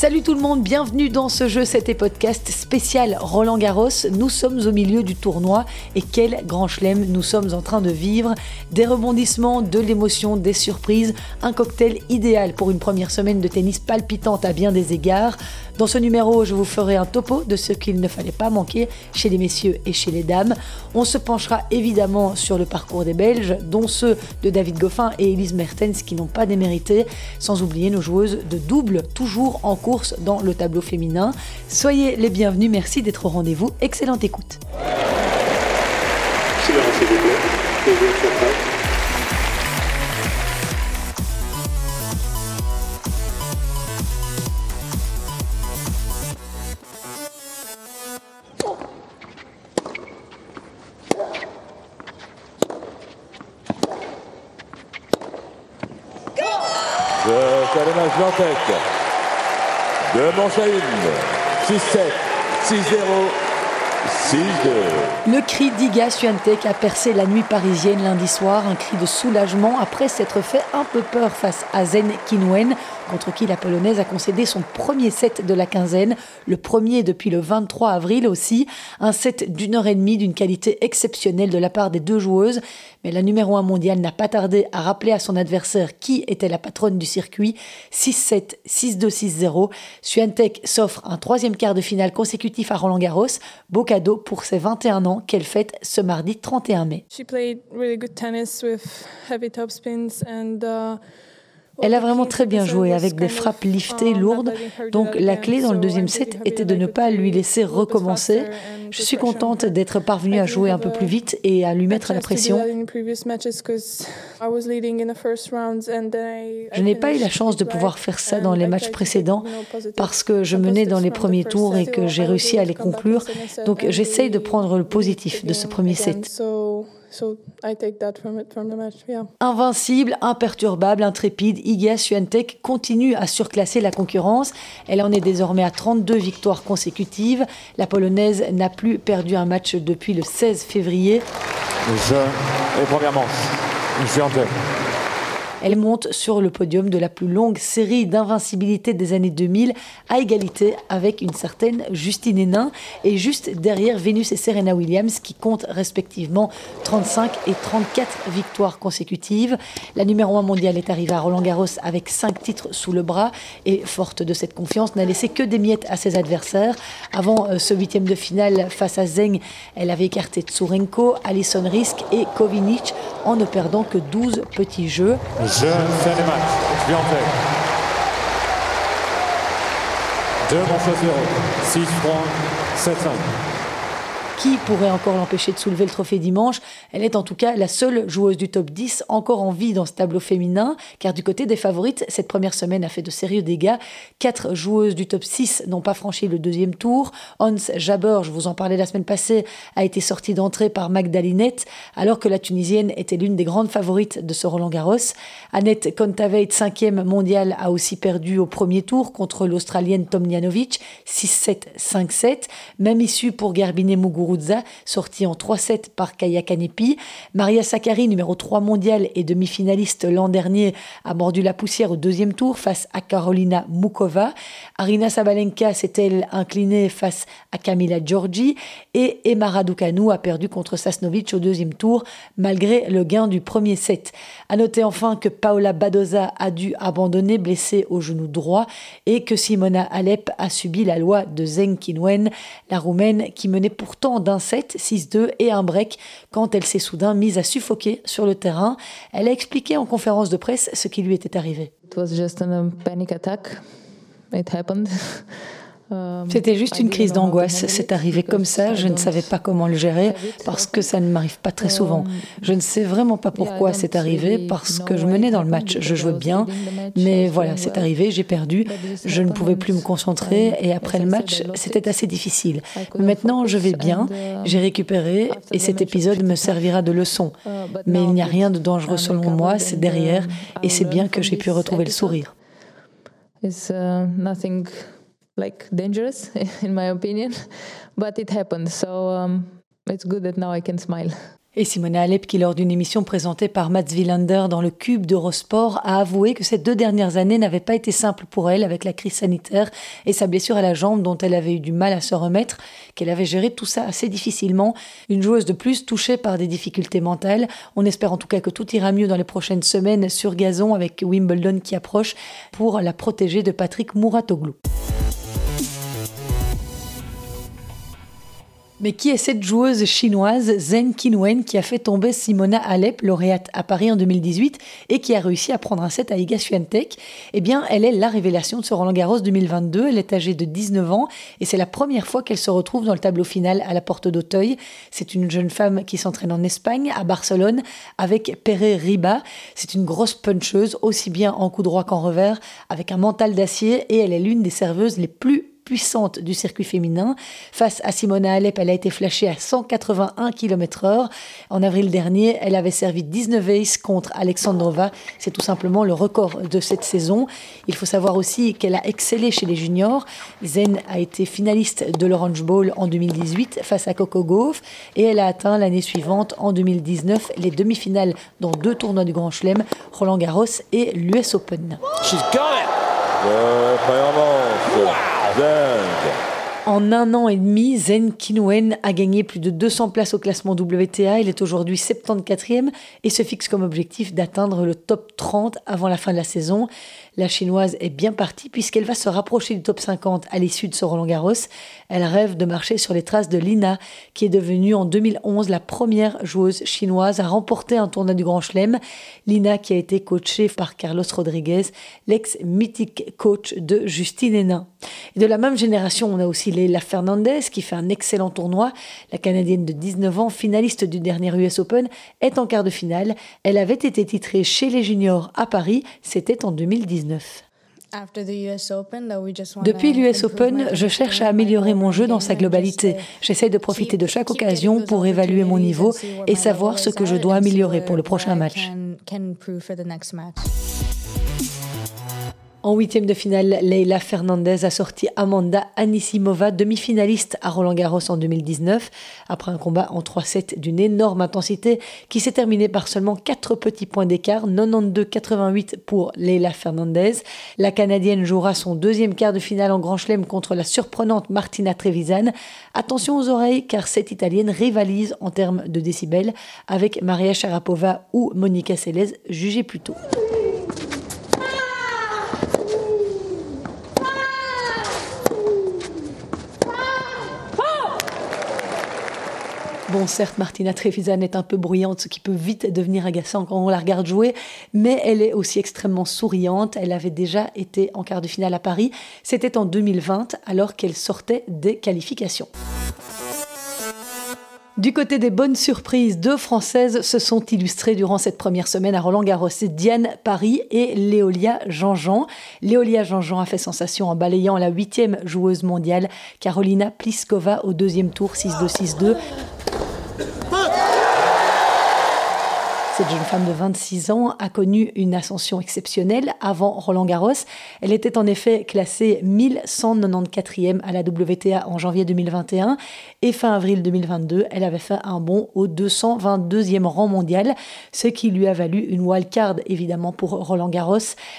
Salut tout le monde, bienvenue dans ce jeu, c'était podcast spécial Roland Garros. Nous sommes au milieu du tournoi et quel grand chelem nous sommes en train de vivre. Des rebondissements, de l'émotion, des surprises, un cocktail idéal pour une première semaine de tennis palpitante à bien des égards. Dans ce numéro, je vous ferai un topo de ce qu'il ne fallait pas manquer chez les messieurs et chez les dames. On se penchera évidemment sur le parcours des Belges, dont ceux de David Goffin et Elise Mertens qui n'ont pas démérité, sans oublier nos joueuses de double, toujours en dans le tableau féminin. Soyez les bienvenus, merci d'être au rendez-vous. Excellente écoute. Manche à 6-7, 6-0. 6-2. Le cri d'Iga Swiatek a percé la nuit parisienne lundi soir, un cri de soulagement après s'être fait un peu peur face à Zen Kinwen contre qui la Polonaise a concédé son premier set de la quinzaine, le premier depuis le 23 avril aussi, un set d'une heure et demie d'une qualité exceptionnelle de la part des deux joueuses, mais la numéro 1 mondiale n'a pas tardé à rappeler à son adversaire qui était la patronne du circuit, 6-7, 6-2, 6-0. Swiatek s'offre un troisième quart de finale consécutif à Roland Garros, beau cadeau pour ses 21 ans qu'elle fête ce mardi 31 mai. She played really good tennis with heavy topspins and uh, elle a vraiment très bien joué avec des frappes liftées lourdes. Donc la clé dans le deuxième set était de ne pas lui laisser recommencer. Je suis contente d'être parvenue à jouer un peu plus vite et à lui mettre la pression. Je n'ai pas eu la chance de pouvoir faire ça dans les matchs précédents parce que je menais dans les premiers tours et que j'ai réussi à les conclure. Donc j'essaye de prendre le positif de ce premier set. Invincible, imperturbable, intrépide, Iga Swiatek continue à surclasser la concurrence. Elle en est désormais à 32 victoires consécutives. La Polonaise n'a plus perdu un match depuis le 16 février. Je, et premièrement, Swiatek. Elle monte sur le podium de la plus longue série d'invincibilité des années 2000 à égalité avec une certaine Justine Hénin et juste derrière Venus et Serena Williams qui comptent respectivement 35 et 34 victoires consécutives. La numéro 1 mondiale est arrivée à Roland Garros avec 5 titres sous le bras et forte de cette confiance n'a laissé que des miettes à ses adversaires. Avant euh, ce huitième de finale face à Zeng, elle avait écarté Tsurenko, Alison Risk et Kovinic en ne perdant que 12 petits jeux. Je fais les matchs. Je en fait. 2 manches 0. 6 3 7 5. Qui pourrait encore l'empêcher de soulever le trophée dimanche Elle est en tout cas la seule joueuse du top 10 encore en vie dans ce tableau féminin, car du côté des favorites, cette première semaine a fait de sérieux dégâts. Quatre joueuses du top 6 n'ont pas franchi le deuxième tour. Hans Jabber, je vous en parlais la semaine passée, a été sortie d'entrée par Magdalinette, alors que la Tunisienne était l'une des grandes favorites de ce Roland Garros. Annette Kontaveit, cinquième mondiale, a aussi perdu au premier tour contre l'Australienne Tomljanovic, 6-7, 5-7. Même issue pour Garbine Muguruza sortie en 3-7 par Kaya Kanepi. Maria Sakkari, numéro 3 mondiale et demi-finaliste l'an dernier, a mordu la poussière au deuxième tour face à Carolina Mukova. Arina Sabalenka s'est-elle inclinée face à Camila Giorgi et Emma Raducanu a perdu contre Sasnovic au deuxième tour malgré le gain du premier set. À noter enfin que Paola Badoza a dû abandonner blessée au genou droit et que Simona Alep a subi la loi de Zeng Kinwen, la roumaine qui menait pourtant d'un set, 6-2 et un break quand elle s'est soudain mise à suffoquer sur le terrain. Elle a expliqué en conférence de presse ce qui lui était arrivé. It was just a panic attack. It happened. Um, C'était juste une crise d'angoisse. C'est arrivé comme ça. Je ne savais pas comment le gérer parce que ça ne m'arrive pas très souvent. Um, je ne sais vraiment pas pourquoi c'est arrivé parce que je menais dans le match. Je jouais bien. Mais voilà, c'est arrivé. J'ai perdu. Je ne pouvais plus me concentrer. Et après le match, c'était assez difficile. maintenant, je vais bien. J'ai récupéré et cet épisode me servira de leçon. Uh, Mais il n'y a rien de dangereux selon moi. C'est derrière. Et c'est bien que j'ai pu retrouver le sourire. Like dangerous in my opinion but it happened so um, it's good that now I can smile Et Simona Alep, qui lors d'une émission présentée par Mats Wilander dans le Cube d'Eurosport, a avoué que ces deux dernières années n'avaient pas été simples pour elle avec la crise sanitaire et sa blessure à la jambe dont elle avait eu du mal à se remettre, qu'elle avait géré tout ça assez difficilement. Une joueuse de plus touchée par des difficultés mentales. On espère en tout cas que tout ira mieux dans les prochaines semaines sur gazon avec Wimbledon qui approche pour la protéger de Patrick Mouratoglou. Mais qui est cette joueuse chinoise Zheng Qinwen qui a fait tomber Simona Alep, lauréate à Paris en 2018 et qui a réussi à prendre un set à Iga Swiatek Eh bien, elle est la révélation de ce Roland Garros 2022. Elle est âgée de 19 ans et c'est la première fois qu'elle se retrouve dans le tableau final à la porte d'Auteuil. C'est une jeune femme qui s'entraîne en Espagne, à Barcelone, avec Pere Riba. C'est une grosse puncheuse, aussi bien en coup droit qu'en revers, avec un mental d'acier et elle est l'une des serveuses les plus puissante du circuit féminin. Face à Simona Alep, elle a été flashée à 181 km/h. En avril dernier, elle avait servi 19 aces contre Alexandrova. C'est tout simplement le record de cette saison. Il faut savoir aussi qu'elle a excellé chez les juniors. Zen a été finaliste de l'Orange Bowl en 2018 face à Coco Gauff et elle a atteint l'année suivante, en 2019, les demi-finales dans deux tournois du Grand Chelem, Roland Garros et l'US Open. En un an et demi, Zen Kinwen a gagné plus de 200 places au classement WTA. Il est aujourd'hui 74e et se fixe comme objectif d'atteindre le top 30 avant la fin de la saison. La chinoise est bien partie puisqu'elle va se rapprocher du top 50 à l'issue de ce Roland Garros. Elle rêve de marcher sur les traces de Lina, qui est devenue en 2011 la première joueuse chinoise à remporter un tournoi du Grand Chelem. Lina qui a été coachée par Carlos Rodriguez, l'ex-mythique coach de Justine Hénin. Et de la même génération, on a aussi Leila Fernandez qui fait un excellent tournoi. La Canadienne de 19 ans, finaliste du dernier US Open, est en quart de finale. Elle avait été titrée chez les juniors à Paris, c'était en 2019. Depuis l'US Open, je cherche à améliorer mon jeu dans sa globalité. J'essaie de profiter de chaque occasion pour évaluer mon niveau et savoir ce que je dois améliorer pour le prochain match. En huitième de finale, Leila Fernandez a sorti Amanda Anisimova, demi-finaliste à Roland Garros en 2019, après un combat en 3-7 d'une énorme intensité qui s'est terminé par seulement 4 petits points d'écart, 92-88 pour Leila Fernandez. La Canadienne jouera son deuxième quart de finale en Grand Chelem contre la surprenante Martina Trevisan. Attention aux oreilles car cette Italienne rivalise en termes de décibels avec Maria Sharapova ou Monica Seles, jugée plus tôt. Bon, certes, Martina Trevisan est un peu bruyante, ce qui peut vite devenir agaçant quand on la regarde jouer, mais elle est aussi extrêmement souriante. Elle avait déjà été en quart de finale à Paris. C'était en 2020, alors qu'elle sortait des qualifications. Du côté des bonnes surprises, deux Françaises se sont illustrées durant cette première semaine à Roland-Garros. Diane Paris et Léolia Jean-Jean. Léolia Jean-Jean a fait sensation en balayant la huitième joueuse mondiale, Carolina Pliskova, au deuxième tour 6-2-6-2. Cette jeune femme de 26 ans a connu une ascension exceptionnelle avant Roland Garros. Elle était en effet classée 1194e à la WTA en janvier 2021 et fin avril 2022, elle avait fait un bond au 222e rang mondial, ce qui lui a valu une wildcard évidemment pour Roland Garros.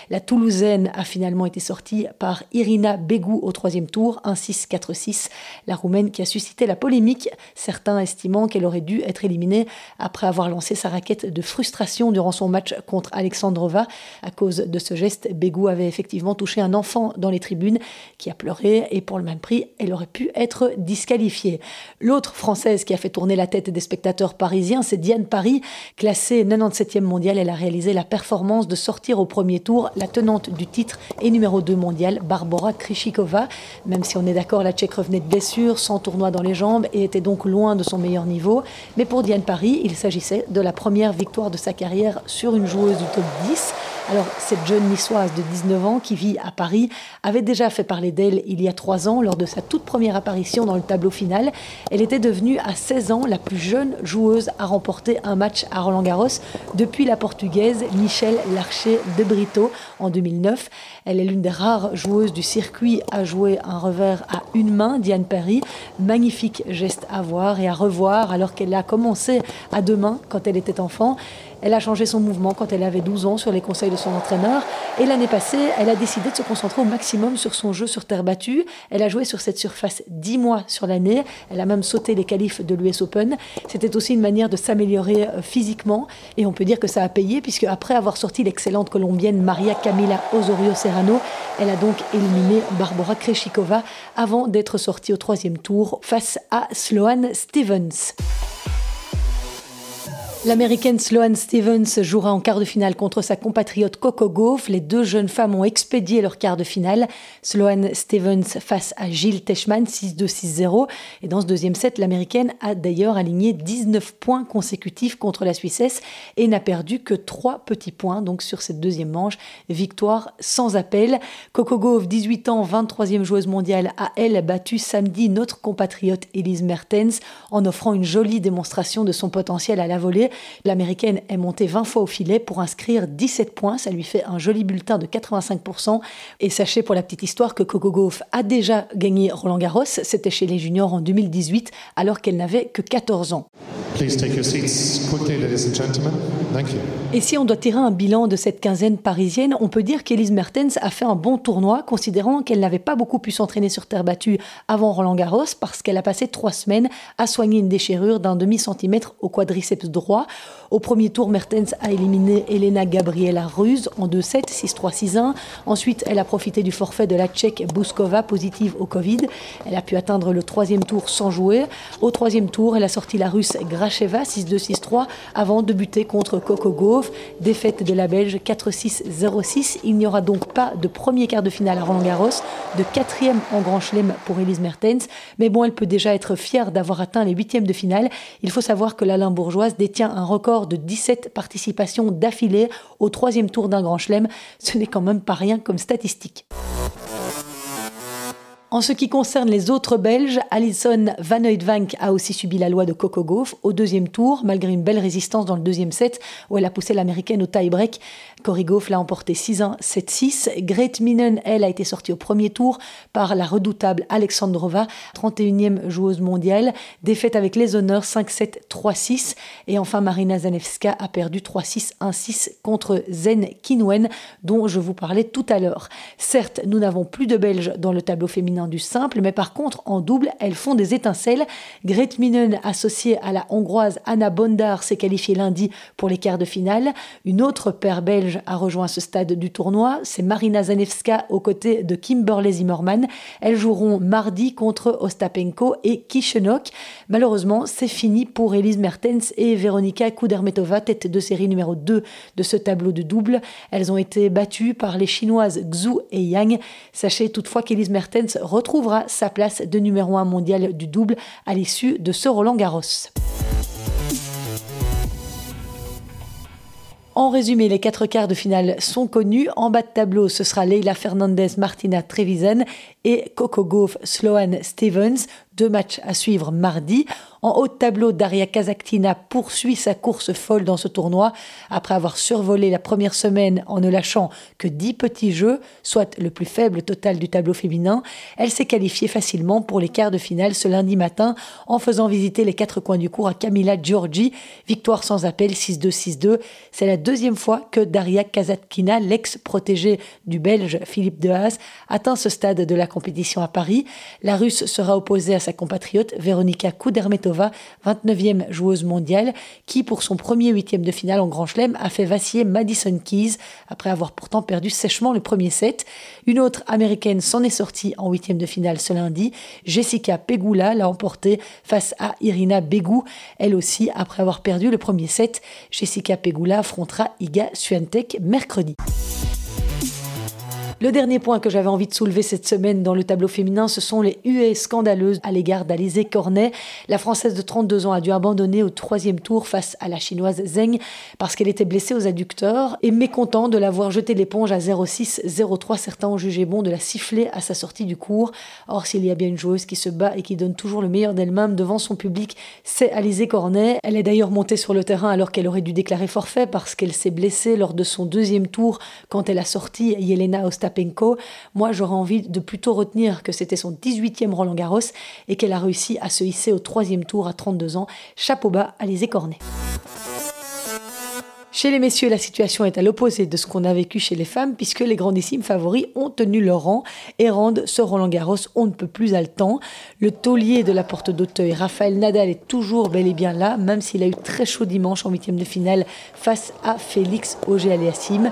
La Toulousaine a finalement été sortie par Irina Begou au troisième tour, 1-6-4-6. La Roumaine qui a suscité la polémique, certains estimant qu'elle aurait dû être éliminée après avoir lancé sa raquette de frustration durant son match contre Alexandrova. À cause de ce geste, Bégou avait effectivement touché un enfant dans les tribunes qui a pleuré et pour le même prix, elle aurait pu être disqualifiée. L'autre française qui a fait tourner la tête des spectateurs parisiens, c'est Diane Paris, classée 97e mondiale. Elle a réalisé la performance de sortir au premier tour la tenante du titre et numéro 2 mondial, Barbara Krishikova. Même si on est d'accord, la Tchèque revenait de blessure, sans tournoi dans les jambes et était donc loin de son meilleur niveau. Mais pour Diane Paris, il s'agissait de la première victoire de sa carrière sur une joueuse du top 10. Alors, cette jeune niçoise de 19 ans qui vit à Paris avait déjà fait parler d'elle il y a trois ans lors de sa toute première apparition dans le tableau final. Elle était devenue à 16 ans la plus jeune joueuse à remporter un match à Roland-Garros depuis la portugaise Michelle Larcher de Brito en 2009. Elle est l'une des rares joueuses du circuit à jouer un revers à une main, Diane Perry. Magnifique geste à voir et à revoir alors qu'elle a commencé à deux mains quand elle était enfant. Elle a changé son mouvement quand elle avait 12 ans sur les conseils de son entraîneur. Et l'année passée, elle a décidé de se concentrer au maximum sur son jeu sur terre battue. Elle a joué sur cette surface 10 mois sur l'année. Elle a même sauté les qualifs de l'US Open. C'était aussi une manière de s'améliorer euh, physiquement. Et on peut dire que ça a payé, puisque après avoir sorti l'excellente colombienne Maria Camila Osorio Elle a donc éliminé Barbara Kreshikova avant d'être sortie au troisième tour face à Sloane Stevens. L'américaine Sloane Stevens jouera en quart de finale contre sa compatriote Coco Gauff. Les deux jeunes femmes ont expédié leur quart de finale. Sloane Stevens face à Gilles Teschmann 6-2-6-0. Et dans ce deuxième set, l'américaine a d'ailleurs aligné 19 points consécutifs contre la Suissesse et n'a perdu que 3 petits points donc sur cette deuxième manche. Victoire sans appel. Coco Gauff, 18 ans, 23e joueuse mondiale, a elle battu samedi notre compatriote Elise Mertens en offrant une jolie démonstration de son potentiel à la volée. L'américaine est montée 20 fois au filet pour inscrire 17 points. Ça lui fait un joli bulletin de 85%. Et sachez pour la petite histoire que Coco Gauff a déjà gagné Roland Garros. C'était chez les juniors en 2018 alors qu'elle n'avait que 14 ans. Et si on doit tirer un bilan de cette quinzaine parisienne, on peut dire qu'Elise Mertens a fait un bon tournoi, considérant qu'elle n'avait pas beaucoup pu s'entraîner sur terre battue avant Roland Garros, parce qu'elle a passé trois semaines à soigner une déchirure d'un demi-centimètre au quadriceps droit. Au premier tour, Mertens a éliminé Elena Gabriela Ruse en 2-7, 6-3, 6-1. Ensuite, elle a profité du forfait de la Tchèque Bouskova, positive au Covid. Elle a pu atteindre le troisième tour sans jouer. Au troisième tour, elle a sorti la Russe Gracheva, 6-2, 6-3, avant de buter contre Coco Gauff. Défaite de la Belge 4-6, 0-6. Il n'y aura donc pas de premier quart de finale à Roland Garros, de quatrième en Grand Chelem pour Elise Mertens. Mais bon, elle peut déjà être fière d'avoir atteint les huitièmes de finale. Il faut savoir que la Limbourgeoise détient un record de 17 participations d'affilée au troisième tour d'un grand chelem. Ce n'est quand même pas rien comme statistique. En ce qui concerne les autres Belges, Alison Van Oudvank a aussi subi la loi de Coco Gauff au deuxième tour, malgré une belle résistance dans le deuxième set, où elle a poussé l'américaine au tie-break. Cory Gauff l'a emporté 6-1, 7-6. Great Minen, elle, a été sortie au premier tour par la redoutable Alexandrova, 31e joueuse mondiale, défaite avec les honneurs 5-7, 3-6. Et enfin, Marina Zanevska a perdu 3-6, 1-6 contre Zen Kinwen, dont je vous parlais tout à l'heure. Certes, nous n'avons plus de Belges dans le tableau féminin du simple, mais par contre, en double, elles font des étincelles. Grete Minen, associée à la hongroise Anna Bondar, s'est qualifiée lundi pour les quarts de finale. Une autre paire belge a rejoint ce stade du tournoi, c'est Marina Zanevska aux côtés de Kimberley Zimmerman. Elles joueront mardi contre Ostapenko et Kishenok. Malheureusement, c'est fini pour Elise Mertens et Veronika Kudermetova, tête de série numéro 2 de ce tableau de double. Elles ont été battues par les Chinoises Xu et Yang. Sachez toutefois qu'Elise Mertens retrouvera sa place de numéro 1 mondial du double à l'issue de ce Roland Garros. En résumé, les quatre quarts de finale sont connus. En bas de tableau, ce sera Leila Fernandez, Martina Trevisan et Coco Gauff, Sloane Stevens. Deux matchs à suivre mardi. En haut de tableau, Daria Kazakhtina poursuit sa course folle dans ce tournoi après avoir survolé la première semaine en ne lâchant que 10 petits jeux, soit le plus faible total du tableau féminin. Elle s'est qualifiée facilement pour les quarts de finale ce lundi matin en faisant visiter les quatre coins du cours à Camila Giorgi. Victoire sans appel 6-2-6-2. C'est la deuxième fois que Daria Kazakhtina, l'ex-protégée du Belge Philippe Dehaas, atteint ce stade de la compétition à Paris. La Russe sera opposée à sa compatriote Veronika Kudermetova, 29e joueuse mondiale, qui pour son premier huitième de finale en Grand Chelem a fait vaciller Madison Keys après avoir pourtant perdu sèchement le premier set. Une autre américaine s'en est sortie en huitième de finale ce lundi. Jessica Pegula l'a emportée face à Irina Begu, elle aussi après avoir perdu le premier set. Jessica Pegula affrontera Iga Swiatek mercredi. Le dernier point que j'avais envie de soulever cette semaine dans le tableau féminin, ce sont les huées scandaleuses à l'égard d'Alizé Cornet. La Française de 32 ans a dû abandonner au troisième tour face à la Chinoise Zeng parce qu'elle était blessée aux adducteurs et mécontent de l'avoir jeté l'éponge à 0,6-0,3. Certains ont jugé bon de la siffler à sa sortie du cours. Or, s'il y a bien une joueuse qui se bat et qui donne toujours le meilleur d'elle-même devant son public, c'est Alizé Cornet. Elle est d'ailleurs montée sur le terrain alors qu'elle aurait dû déclarer forfait parce qu'elle s'est blessée lors de son deuxième tour quand elle a sorti Yelena Ostapenko moi, j'aurais envie de plutôt retenir que c'était son 18e Roland Garros et qu'elle a réussi à se hisser au troisième tour à 32 ans. Chapeau bas, Alizé Cornet. Chez les messieurs, la situation est à l'opposé de ce qu'on a vécu chez les femmes, puisque les grandissimes favoris ont tenu leur rang et rendent ce Roland Garros on ne peut plus haletant. Le taulier de la porte d'Auteuil, Raphaël Nadal, est toujours bel et bien là, même s'il a eu très chaud dimanche en huitième de finale face à Félix Auger-Aliassime.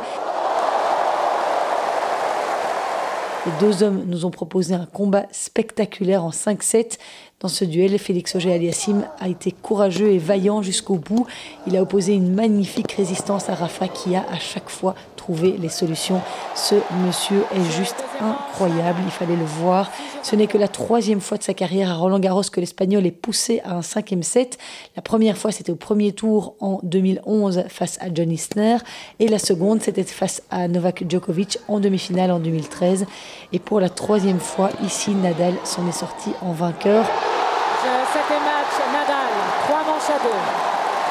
Les deux hommes nous ont proposé un combat spectaculaire en 5-7. Dans ce duel, Félix Auger-Aliassime a été courageux et vaillant jusqu'au bout. Il a opposé une magnifique résistance à Rafa qui a à chaque fois trouver les solutions. Ce monsieur est juste incroyable, il fallait le voir. Ce n'est que la troisième fois de sa carrière à Roland Garros que l'Espagnol est poussé à un cinquième set. La première fois, c'était au premier tour en 2011 face à John Isner. Et la seconde, c'était face à Novak Djokovic en demi-finale en 2013. Et pour la troisième fois, ici, Nadal s'en est sorti en vainqueur. Septième match, Nadal, 3 manches à 2.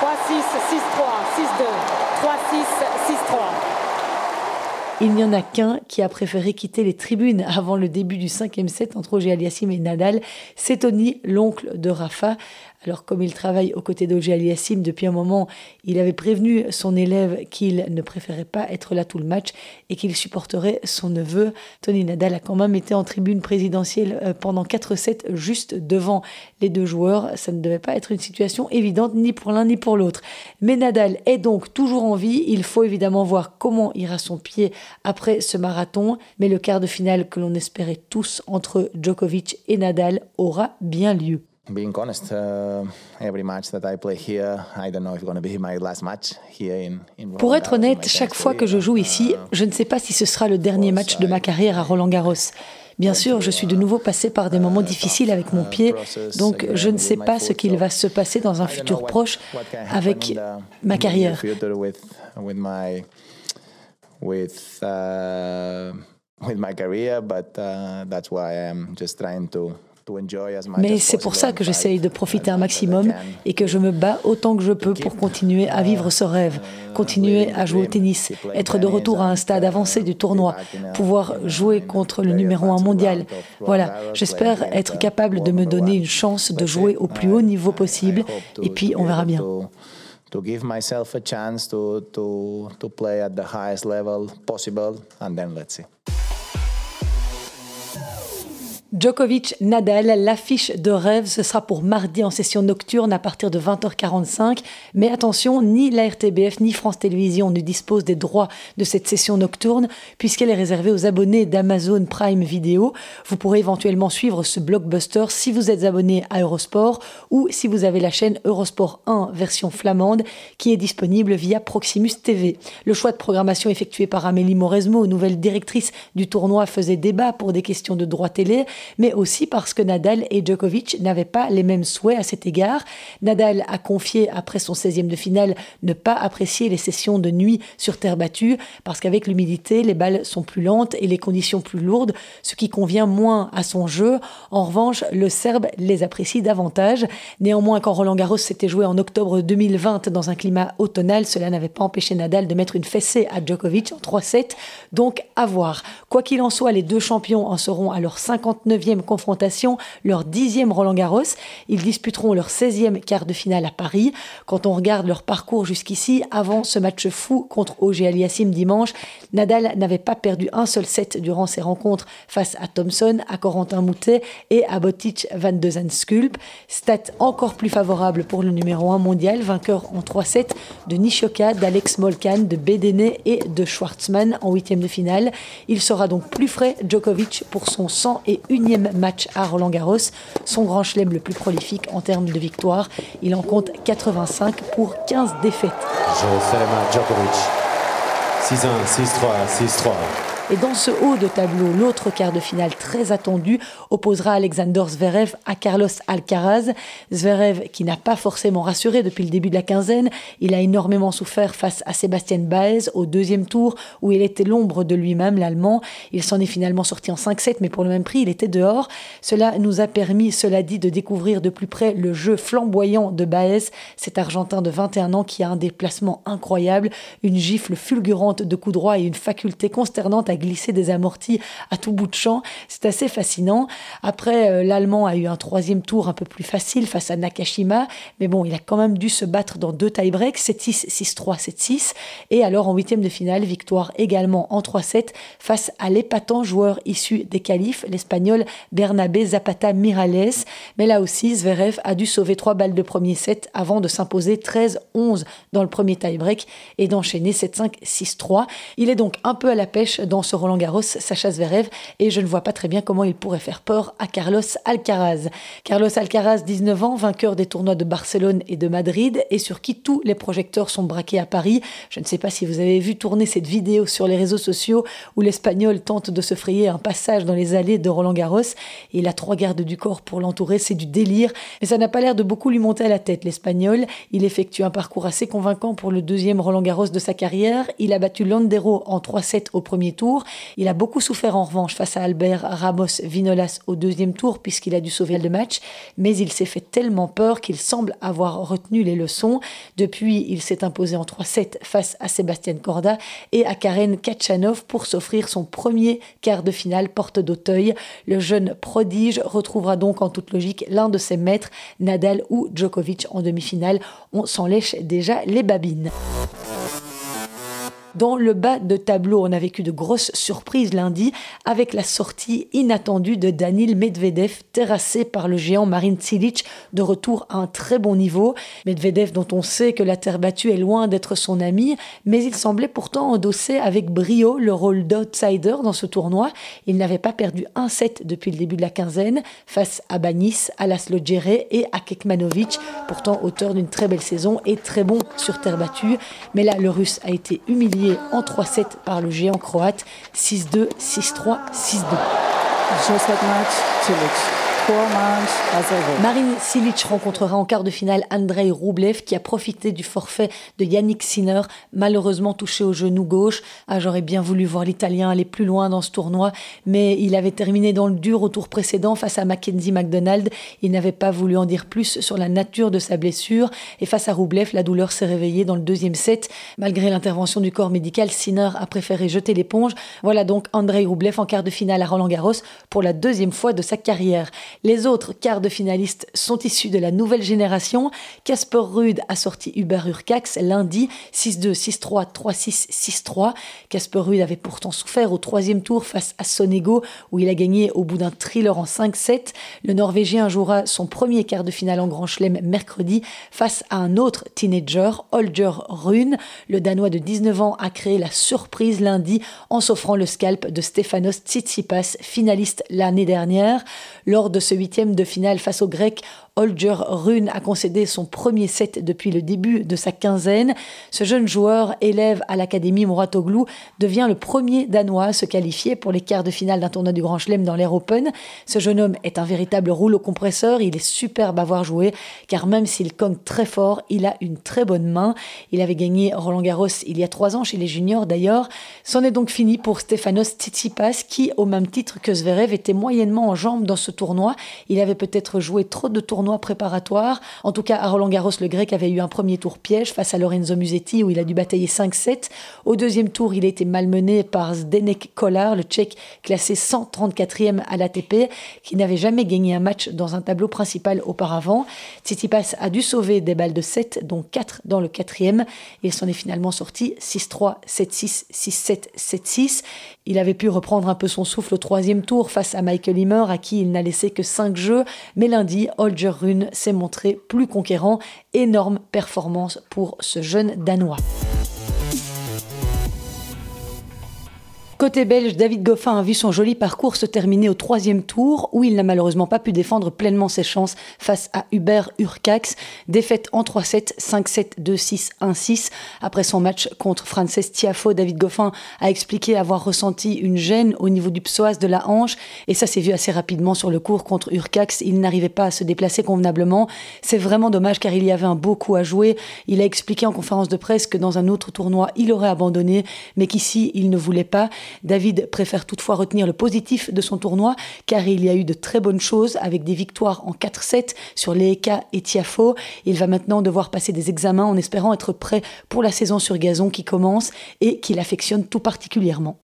3-6, 6-3, 6-2, 3-6, 6-3. Il n'y en a qu'un qui a préféré quitter les tribunes avant le début du cinquième set entre Roger et Nadal. C'est Tony, l'oncle de Rafa. Alors, comme il travaille aux côtés d'Ogi Aliassim depuis un moment, il avait prévenu son élève qu'il ne préférait pas être là tout le match et qu'il supporterait son neveu. Tony Nadal a quand même été en tribune présidentielle euh, pendant 4-7 juste devant les deux joueurs. Ça ne devait pas être une situation évidente ni pour l'un ni pour l'autre. Mais Nadal est donc toujours en vie. Il faut évidemment voir comment ira son pied après ce marathon. Mais le quart de finale que l'on espérait tous entre Djokovic et Nadal aura bien lieu. Pour être honnête, chaque fois que je joue ici, uh, je ne sais pas si ce sera le dernier match de ma carrière à Roland Garros. Bien sûr, je suis de nouveau passé par des moments uh, difficiles avec mon pied, donc je ne sais pas ce qu'il va se passer dans un futur proche avec ma carrière. Mais c'est pour ça que j'essaye de profiter un maximum et que je me bats autant que je peux pour continuer à vivre ce rêve, continuer à jouer au tennis, être de retour à un stade avancé du tournoi, pouvoir jouer contre le numéro un mondial. Voilà, j'espère être capable de me donner une chance de jouer au plus haut niveau possible et puis on verra bien. to give myself a chance to to to play at the highest level possible and then let's see Djokovic, Nadal, l'affiche de rêve, ce sera pour mardi en session nocturne à partir de 20h45. Mais attention, ni la RTBF ni France Télévisions ne disposent des droits de cette session nocturne puisqu'elle est réservée aux abonnés d'Amazon Prime Video. Vous pourrez éventuellement suivre ce blockbuster si vous êtes abonné à Eurosport ou si vous avez la chaîne Eurosport 1 version flamande qui est disponible via Proximus TV. Le choix de programmation effectué par Amélie Mauresmo, nouvelle directrice du tournoi, faisait débat pour des questions de droit télé mais aussi parce que Nadal et Djokovic n'avaient pas les mêmes souhaits à cet égard. Nadal a confié après son 16e de finale ne pas apprécier les sessions de nuit sur terre battue parce qu'avec l'humidité, les balles sont plus lentes et les conditions plus lourdes, ce qui convient moins à son jeu. En revanche, le Serbe les apprécie davantage. Néanmoins, quand Roland Garros s'était joué en octobre 2020 dans un climat automnal, cela n'avait pas empêché Nadal de mettre une fessée à Djokovic en 3-7. Donc, à voir. Quoi qu'il en soit, les deux champions en seront à leur 50 39e confrontation, leur 10e Roland Garros. Ils disputeront leur 16e quart de finale à Paris. Quand on regarde leur parcours jusqu'ici, avant ce match fou contre OG Aliassim dimanche, Nadal n'avait pas perdu un seul set durant ses rencontres face à Thompson, à Corentin Moutet et à Botic Van de Skulp. Stat encore plus favorable pour le numéro 1 mondial, vainqueur en 3-7 de Nishoka, d'Alex Molkan, de Bedene et de Schwartzmann en huitième de finale. Il sera donc plus frais Djokovic pour son 100 et 101 match à Roland Garros, son grand chelem le plus prolifique en termes de victoires. Il en compte 85 pour 15 défaites. Djokovic. 6-1, 6-3, 6-3. Et dans ce haut de tableau, l'autre quart de finale très attendu opposera Alexander Zverev à Carlos Alcaraz. Zverev qui n'a pas forcément rassuré depuis le début de la quinzaine, il a énormément souffert face à Sébastien Baez au deuxième tour où il était l'ombre de lui-même, l'Allemand. Il s'en est finalement sorti en 5-7, mais pour le même prix, il était dehors. Cela nous a permis, cela dit, de découvrir de plus près le jeu flamboyant de Baez, cet Argentin de 21 ans qui a un déplacement incroyable, une gifle fulgurante de coups droits et une faculté consternante à glisser des amortis à tout bout de champ. C'est assez fascinant. Après, euh, l'Allemand a eu un troisième tour un peu plus facile face à Nakashima, mais bon, il a quand même dû se battre dans deux tie-breaks, 7-6, 6-3, 7-6. Et alors, en huitième de finale, victoire également en 3-7 face à l'épatant joueur issu des qualifs, l'Espagnol Bernabé Zapata Mirales. Mais là aussi, Zverev a dû sauver trois balles de premier set avant de s'imposer 13-11 dans le premier tie-break et d'enchaîner 7-5, 6-3. Il est donc un peu à la pêche dans ce Roland Garros, Sacha Zverev, et je ne vois pas très bien comment il pourrait faire peur à Carlos Alcaraz. Carlos Alcaraz, 19 ans, vainqueur des tournois de Barcelone et de Madrid, et sur qui tous les projecteurs sont braqués à Paris. Je ne sais pas si vous avez vu tourner cette vidéo sur les réseaux sociaux où l'Espagnol tente de se frayer un passage dans les allées de Roland Garros. Il a trois gardes du corps pour l'entourer, c'est du délire. Mais ça n'a pas l'air de beaucoup lui monter à la tête, l'Espagnol. Il effectue un parcours assez convaincant pour le deuxième Roland Garros de sa carrière. Il a battu Landero en 3-7 au premier tour. Il a beaucoup souffert en revanche face à Albert Ramos Vinolas au deuxième tour puisqu'il a dû sauver le match. Mais il s'est fait tellement peur qu'il semble avoir retenu les leçons. Depuis, il s'est imposé en 3-7 face à Sébastien Corda et à Karen Kachanov pour s'offrir son premier quart de finale porte d'Auteuil. Le jeune prodige retrouvera donc en toute logique l'un de ses maîtres, Nadal ou Djokovic en demi-finale. On s'en lèche déjà les babines. Dans le bas de tableau, on a vécu de grosses surprises lundi avec la sortie inattendue de Danil Medvedev, terrassé par le géant Marin Cilic, de retour à un très bon niveau. Medvedev, dont on sait que la terre battue est loin d'être son ami, mais il semblait pourtant endosser avec brio le rôle d'outsider dans ce tournoi. Il n'avait pas perdu un set depuis le début de la quinzaine face à Banis, à Laszlo Djere et à Kekmanovic, pourtant auteur d'une très belle saison et très bon sur terre battue. Mais là, le russe a été humilié en 3-7 par le géant croate 6-2, 6-3, 6-2. Marine Silic rencontrera en quart de finale Andrei Rublev qui a profité du forfait de Yannick Sinner, malheureusement touché au genou gauche. Ah, j'aurais bien voulu voir l'Italien aller plus loin dans ce tournoi, mais il avait terminé dans le dur au tour précédent face à Mackenzie McDonald. Il n'avait pas voulu en dire plus sur la nature de sa blessure et face à Rublev, la douleur s'est réveillée dans le deuxième set. Malgré l'intervention du corps médical, Sinner a préféré jeter l'éponge. Voilà donc Andrei Rublev en quart de finale à Roland Garros pour la deuxième fois de sa carrière. Les autres quarts de finalistes sont issus de la nouvelle génération. Casper Ruud a sorti Hubert Urcax lundi 6-2, 6-3, 3-6, 6-3. Casper Ruud avait pourtant souffert au troisième tour face à Sonego où il a gagné au bout d'un thriller en 5-7. Le Norvégien jouera son premier quart de finale en Grand Chelem mercredi face à un autre teenager, Holger Rune. Le Danois de 19 ans a créé la surprise lundi en s'offrant le scalp de Stefanos Tsitsipas, finaliste l'année dernière. Lors de ce huitième de finale face aux Grecs, Holger Rune a concédé son premier set depuis le début de sa quinzaine. Ce jeune joueur, élève à l'Académie Mouratoglou, devient le premier Danois à se qualifier pour les quarts de finale d'un tournoi du Grand Chelem dans l'Air Open. Ce jeune homme est un véritable rouleau compresseur. Il est superbe à voir jouer, car même s'il cogne très fort, il a une très bonne main. Il avait gagné Roland Garros il y a trois ans chez les juniors d'ailleurs. C'en est donc fini pour Stefanos Tsitsipas, qui, au même titre que Zverev, était moyennement en jambes dans ce tournoi. Il avait peut-être joué trop de tournois préparatoire. En tout cas, à Roland Garros, le grec avait eu un premier tour piège face à Lorenzo Musetti où il a dû batailler 5-7. Au deuxième tour, il a été malmené par Zdenek Kolar, le tchèque classé 134e à l'ATP, qui n'avait jamais gagné un match dans un tableau principal auparavant. Tsitsipas a dû sauver des balles de 7, dont 4 dans le quatrième. Il s'en est finalement sorti 6-3, 7-6, 6-7, 7-6. Il avait pu reprendre un peu son souffle au troisième tour face à Michael Himmer, à qui il n'a laissé que 5 jeux. Mais lundi, Holger Rune s'est montré plus conquérant. Énorme performance pour ce jeune Danois. Côté belge, David Goffin a vu son joli parcours se terminer au troisième tour, où il n'a malheureusement pas pu défendre pleinement ses chances face à Hubert Urcax. Défaite en 3-7, 5-7, 2-6, 1-6. Après son match contre Frances Tiafo, David Goffin a expliqué avoir ressenti une gêne au niveau du psoas de la hanche, et ça s'est vu assez rapidement sur le cours contre Urcax. Il n'arrivait pas à se déplacer convenablement. C'est vraiment dommage car il y avait un beau coup à jouer. Il a expliqué en conférence de presse que dans un autre tournoi, il aurait abandonné, mais qu'ici, il ne voulait pas. David préfère toutefois retenir le positif de son tournoi car il y a eu de très bonnes choses avec des victoires en 4-7 sur Leeka et Tiafo. Il va maintenant devoir passer des examens en espérant être prêt pour la saison sur gazon qui commence et qu'il affectionne tout particulièrement.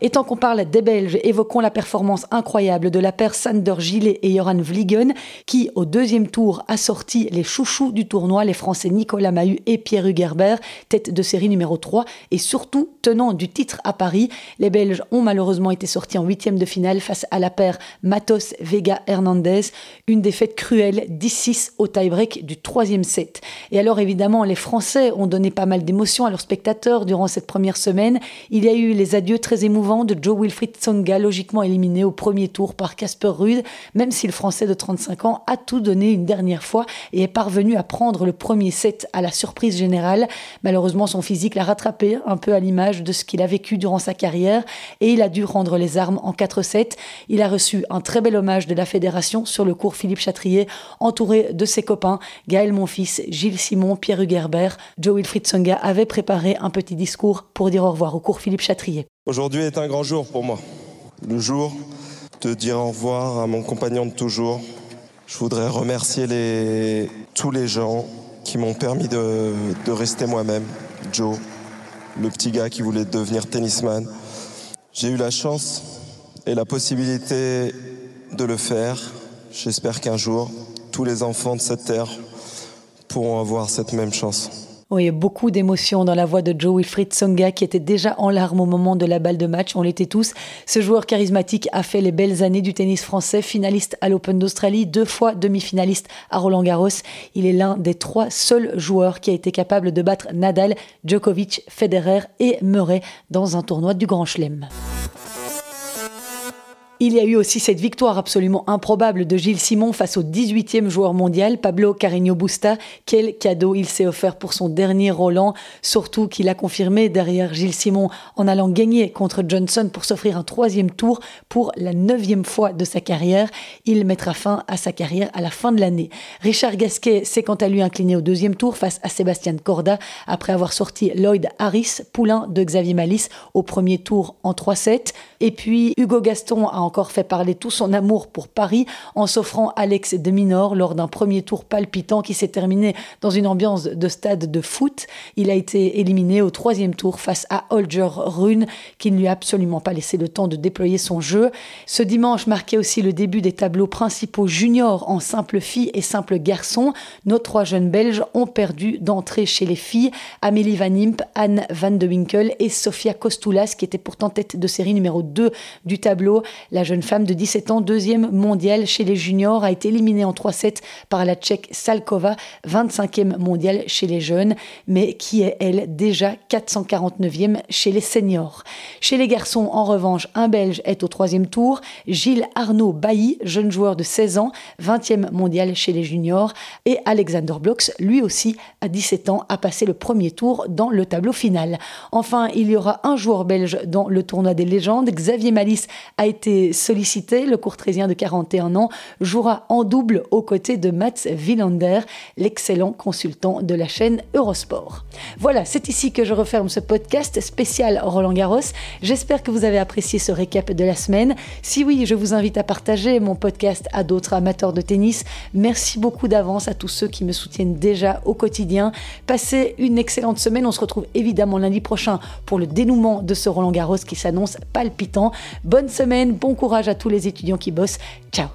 Et tant qu'on parle des Belges, évoquons la performance incroyable de la paire Sander Gillet et Joran Vliegen, qui, au deuxième tour, a sorti les chouchous du tournoi, les Français Nicolas Mahut et Pierre Hugerbert, tête de série numéro 3, et surtout tenant du titre à Paris. Les Belges ont malheureusement été sortis en huitième de finale face à la paire Matos Vega Hernandez, une défaite cruelle 10-6 au tie-break du troisième set. Et alors évidemment, les Français ont donné pas mal d'émotions à leurs spectateurs durant cette première semaine. Il y a eu les adieux très émouvants de Joe Wilfried Tsonga, logiquement éliminé au premier tour par Casper Ruud, même si le Français de 35 ans a tout donné une dernière fois et est parvenu à prendre le premier set à la surprise générale. Malheureusement, son physique l'a rattrapé, un peu à l'image de ce qu'il a vécu durant sa carrière, et il a dû rendre les armes en 4-7. Il a reçu un très bel hommage de la fédération sur le cours Philippe Chatrier, entouré de ses copains Gaël Monfils, Gilles Simon, Pierre Hugerbert. Joe Wilfried Tsonga avait préparé un petit discours pour dire au revoir au cours Philippe Chatrier. Aujourd'hui est un grand jour pour moi. Le jour de dire au revoir à mon compagnon de toujours. Je voudrais remercier tous les gens qui m'ont permis de rester moi-même. Joe, le petit gars qui voulait devenir tennisman. J'ai eu la chance et la possibilité de le faire. J'espère qu'un jour, tous les enfants de cette terre pourront avoir cette même chance. Oui, beaucoup d'émotions dans la voix de Joe Wilfried Songa qui était déjà en larmes au moment de la balle de match. On l'était tous. Ce joueur charismatique a fait les belles années du tennis français, finaliste à l'Open d'Australie, deux fois demi-finaliste à Roland Garros. Il est l'un des trois seuls joueurs qui a été capable de battre Nadal, Djokovic, Federer et Murray dans un tournoi du Grand Chelem. Il y a eu aussi cette victoire absolument improbable de Gilles Simon face au 18e joueur mondial, Pablo Carreño Busta. Quel cadeau il s'est offert pour son dernier Roland, surtout qu'il a confirmé derrière Gilles Simon en allant gagner contre Johnson pour s'offrir un troisième tour pour la neuvième fois de sa carrière. Il mettra fin à sa carrière à la fin de l'année. Richard Gasquet s'est quant à lui incliné au deuxième tour face à Sébastien Corda après avoir sorti Lloyd Harris, poulain de Xavier Malice, au premier tour en 3-7. Et puis Hugo Gaston a encore fait parler tout son amour pour Paris en s'offrant Alex de Minor lors d'un premier tour palpitant qui s'est terminé dans une ambiance de stade de foot. Il a été éliminé au troisième tour face à Holger Rune qui ne lui a absolument pas laissé le temps de déployer son jeu. Ce dimanche marquait aussi le début des tableaux principaux juniors en simple fille et simple garçon. Nos trois jeunes Belges ont perdu d'entrée chez les filles. Amélie Van Imp, Anne Van de Winkel et Sofia Kostoulas qui était pourtant tête de série numéro 2 du tableau. Jeune femme de 17 ans, deuxième mondiale chez les juniors, a été éliminée en 3-7 par la Tchèque Salkova, 25e mondiale chez les jeunes, mais qui est, elle, déjà 449e chez les seniors. Chez les garçons, en revanche, un Belge est au troisième tour, Gilles Arnaud Bailly, jeune joueur de 16 ans, 20e mondial chez les juniors, et Alexander Blocks, lui aussi, à 17 ans, a passé le premier tour dans le tableau final. Enfin, il y aura un joueur belge dans le tournoi des légendes, Xavier Malice a sollicité. Le courtrésien de 41 ans jouera en double aux côtés de Mats Wilander, l'excellent consultant de la chaîne Eurosport. Voilà, c'est ici que je referme ce podcast spécial Roland Garros. J'espère que vous avez apprécié ce récap de la semaine. Si oui, je vous invite à partager mon podcast à d'autres amateurs de tennis. Merci beaucoup d'avance à tous ceux qui me soutiennent déjà au quotidien. Passez une excellente semaine. On se retrouve évidemment lundi prochain pour le dénouement de ce Roland Garros qui s'annonce palpitant. Bonne semaine, bon courage à tous les étudiants qui bossent. Ciao